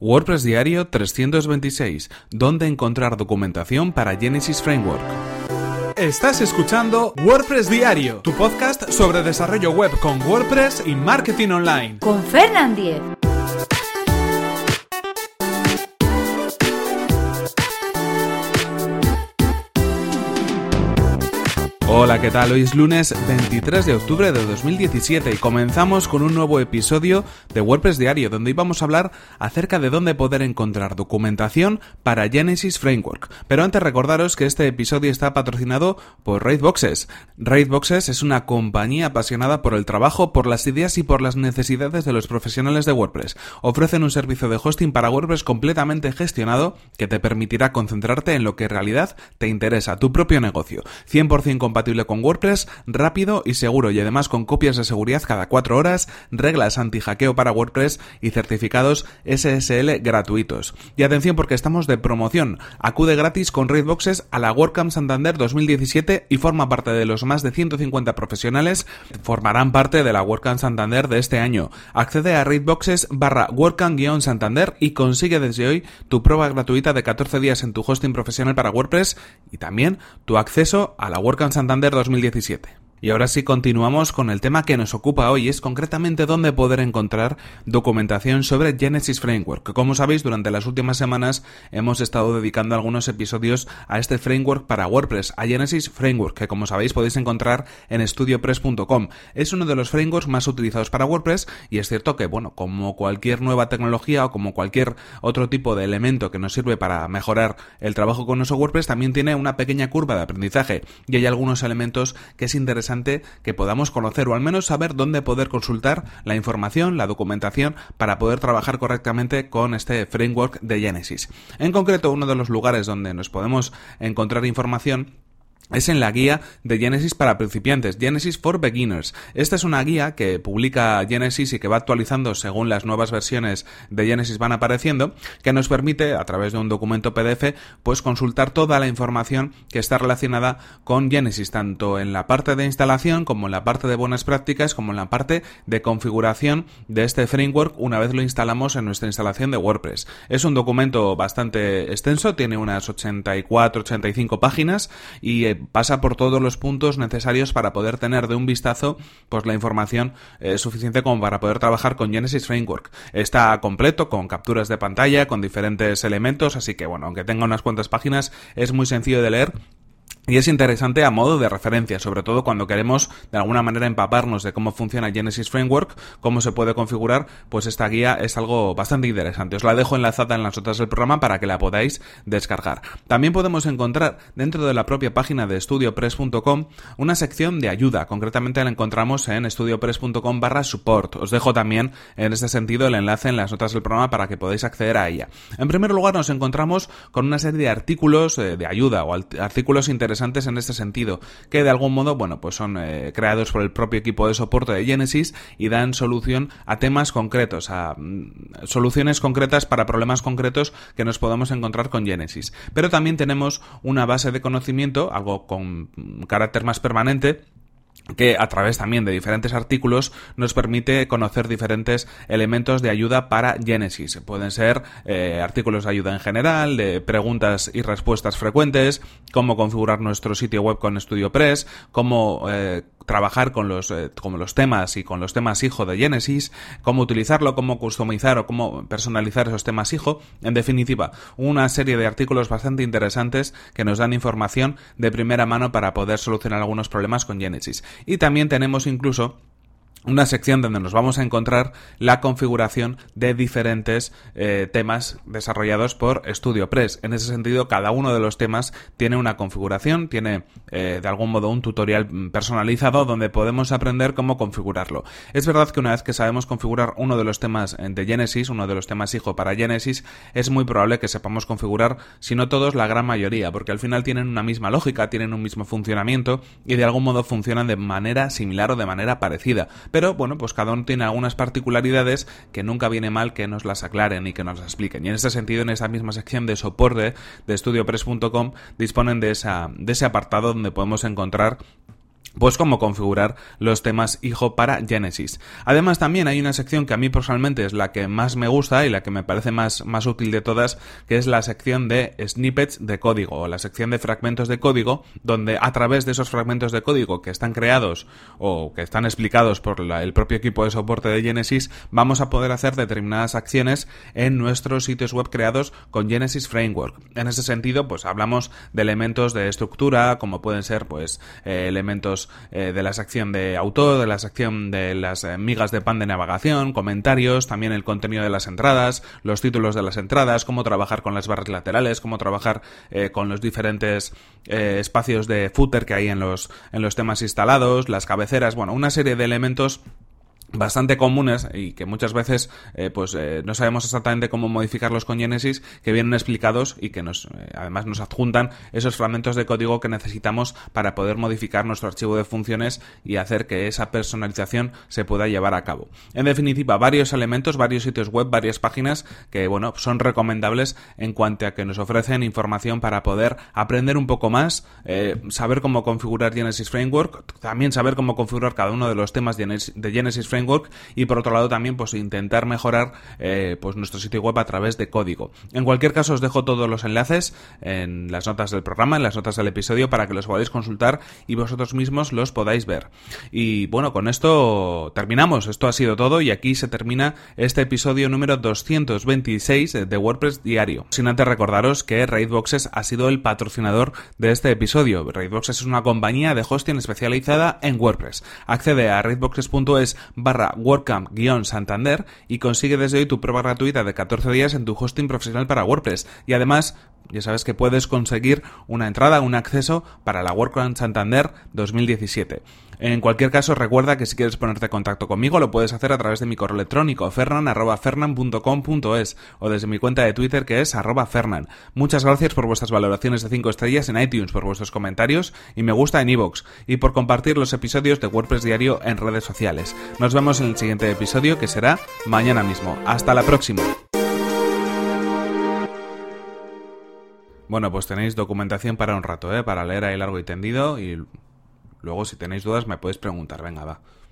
WordPress Diario 326, donde encontrar documentación para Genesis Framework. Estás escuchando WordPress Diario, tu podcast sobre desarrollo web con WordPress y marketing online. Con Fernand Diez. Hola, ¿qué tal? Hoy es lunes 23 de octubre de 2017 y comenzamos con un nuevo episodio de WordPress Diario donde íbamos a hablar acerca de dónde poder encontrar documentación para Genesis Framework. Pero antes recordaros que este episodio está patrocinado por Raidboxes. Raidboxes es una compañía apasionada por el trabajo, por las ideas y por las necesidades de los profesionales de WordPress. Ofrecen un servicio de hosting para WordPress completamente gestionado que te permitirá concentrarte en lo que en realidad te interesa, tu propio negocio. 100% compatible con WordPress, rápido y seguro y además con copias de seguridad cada 4 horas, reglas anti-hackeo para WordPress y certificados SSL gratuitos. Y atención porque estamos de promoción. Acude gratis con Raidboxes a la WordCamp Santander 2017 y forma parte de los más de 150 profesionales que formarán parte de la WordCamp Santander de este año. Accede a Raidboxes barra WordCamp-Santander y consigue desde hoy tu prueba gratuita de 14 días en tu hosting profesional para WordPress y también tu acceso a la WordCamp Santander Santander 2017. Y ahora sí continuamos con el tema que nos ocupa hoy, es concretamente dónde poder encontrar documentación sobre Genesis Framework. Como sabéis, durante las últimas semanas hemos estado dedicando algunos episodios a este framework para WordPress, a Genesis Framework, que como sabéis podéis encontrar en studiopress.com. Es uno de los frameworks más utilizados para WordPress y es cierto que, bueno, como cualquier nueva tecnología o como cualquier otro tipo de elemento que nos sirve para mejorar el trabajo con nuestro WordPress, también tiene una pequeña curva de aprendizaje y hay algunos elementos que es interesante que podamos conocer o al menos saber dónde poder consultar la información, la documentación para poder trabajar correctamente con este framework de Genesis. En concreto, uno de los lugares donde nos podemos encontrar información es en la guía de Genesis para principiantes, Genesis for Beginners. Esta es una guía que publica Genesis y que va actualizando según las nuevas versiones de Genesis van apareciendo, que nos permite, a través de un documento PDF, pues consultar toda la información que está relacionada con Genesis, tanto en la parte de instalación como en la parte de buenas prácticas, como en la parte de configuración de este framework una vez lo instalamos en nuestra instalación de WordPress. Es un documento bastante extenso, tiene unas 84-85 páginas y pasa por todos los puntos necesarios para poder tener de un vistazo pues la información eh, suficiente como para poder trabajar con Genesis Framework. Está completo con capturas de pantalla, con diferentes elementos, así que bueno, aunque tenga unas cuantas páginas, es muy sencillo de leer y es interesante a modo de referencia, sobre todo cuando queremos de alguna manera empaparnos de cómo funciona Genesis Framework, cómo se puede configurar, pues esta guía es algo bastante interesante. Os la dejo enlazada en las notas del programa para que la podáis descargar. También podemos encontrar dentro de la propia página de studiopress.com una sección de ayuda. Concretamente la encontramos en studiopress.com barra support. Os dejo también en este sentido el enlace en las notas del programa para que podáis acceder a ella. En primer lugar nos encontramos con una serie de artículos eh, de ayuda o artículos interesantes en este sentido, que de algún modo, bueno, pues son eh, creados por el propio equipo de soporte de Genesis y dan solución a temas concretos, a mm, soluciones concretas para problemas concretos que nos podamos encontrar con Genesis. Pero también tenemos una base de conocimiento, algo con carácter más permanente, que a través también de diferentes artículos nos permite conocer diferentes elementos de ayuda para Genesis. Pueden ser eh, artículos de ayuda en general, de preguntas y respuestas frecuentes, cómo configurar nuestro sitio web con StudioPress, cómo eh, trabajar con los, eh, los temas y con los temas hijo de Genesis, cómo utilizarlo, cómo customizar o cómo personalizar esos temas hijo. En definitiva, una serie de artículos bastante interesantes que nos dan información de primera mano para poder solucionar algunos problemas con Genesis. Y también tenemos incluso una sección donde nos vamos a encontrar la configuración de diferentes eh, temas desarrollados por StudioPress. En ese sentido, cada uno de los temas tiene una configuración, tiene eh, de algún modo un tutorial personalizado donde podemos aprender cómo configurarlo. Es verdad que una vez que sabemos configurar uno de los temas de Genesis, uno de los temas hijo para Genesis, es muy probable que sepamos configurar, si no todos, la gran mayoría, porque al final tienen una misma lógica, tienen un mismo funcionamiento y de algún modo funcionan de manera similar o de manera parecida pero bueno, pues cada uno tiene algunas particularidades que nunca viene mal que nos las aclaren y que nos las expliquen. Y en ese sentido, en esa misma sección de soporte de estudiopress.com disponen de, esa, de ese apartado donde podemos encontrar pues cómo configurar los temas hijo para Genesis. Además también hay una sección que a mí personalmente es la que más me gusta y la que me parece más, más útil de todas, que es la sección de snippets de código o la sección de fragmentos de código, donde a través de esos fragmentos de código que están creados o que están explicados por el propio equipo de soporte de Genesis, vamos a poder hacer determinadas acciones en nuestros sitios web creados con Genesis Framework. En ese sentido, pues hablamos de elementos de estructura, como pueden ser pues eh, elementos eh, de la sección de autor, de la sección de las eh, migas de pan de navegación, comentarios, también el contenido de las entradas, los títulos de las entradas, cómo trabajar con las barras laterales, cómo trabajar eh, con los diferentes espacios de footer que hay en los, en los temas instalados, las cabeceras, bueno, una serie de elementos bastante comunes y que muchas veces eh, pues eh, no sabemos exactamente cómo modificarlos con Genesis que vienen explicados y que nos eh, además nos adjuntan esos fragmentos de código que necesitamos para poder modificar nuestro archivo de funciones y hacer que esa personalización se pueda llevar a cabo. En definitiva varios elementos varios sitios web varias páginas que bueno son recomendables en cuanto a que nos ofrecen información para poder aprender un poco más saber cómo configurar Genesis Framework también saber cómo configurar cada uno de los temas de Genesis Y por otro lado también pues intentar mejorar eh, pues nuestro sitio web a través de código. En cualquier caso os dejo todos los enlaces en las notas del programa, en las notas del episodio para que los podáis consultar y vosotros mismos los podáis ver. Y bueno, con esto terminamos. Esto ha sido todo y aquí se termina este episodio número 226 de WordPress Diario. Sin antes recordaros que Raidboxes ha sido el patrocinador de este episodio. Raidboxes es una compañía de hosting especializada en WordPress. Accede a raidboxes.es WordCamp-Santander y consigue desde hoy tu prueba gratuita de 14 días en tu hosting profesional para WordPress. Y además, ya sabes que puedes conseguir una entrada, un acceso para la WordCamp Santander 2017. En cualquier caso, recuerda que si quieres ponerte en contacto conmigo, lo puedes hacer a través de mi correo electrónico fernan.fernan.com.es o desde mi cuenta de Twitter que es fernan. Muchas gracias por vuestras valoraciones de 5 estrellas en iTunes, por vuestros comentarios y me gusta en iVoox y por compartir los episodios de WordPress Diario en redes sociales. Nos vemos en el siguiente episodio que será mañana mismo. Hasta la próxima. Bueno, pues tenéis documentación para un rato, ¿eh? Para leer ahí largo y tendido y luego si tenéis dudas me podéis preguntar. Venga, va.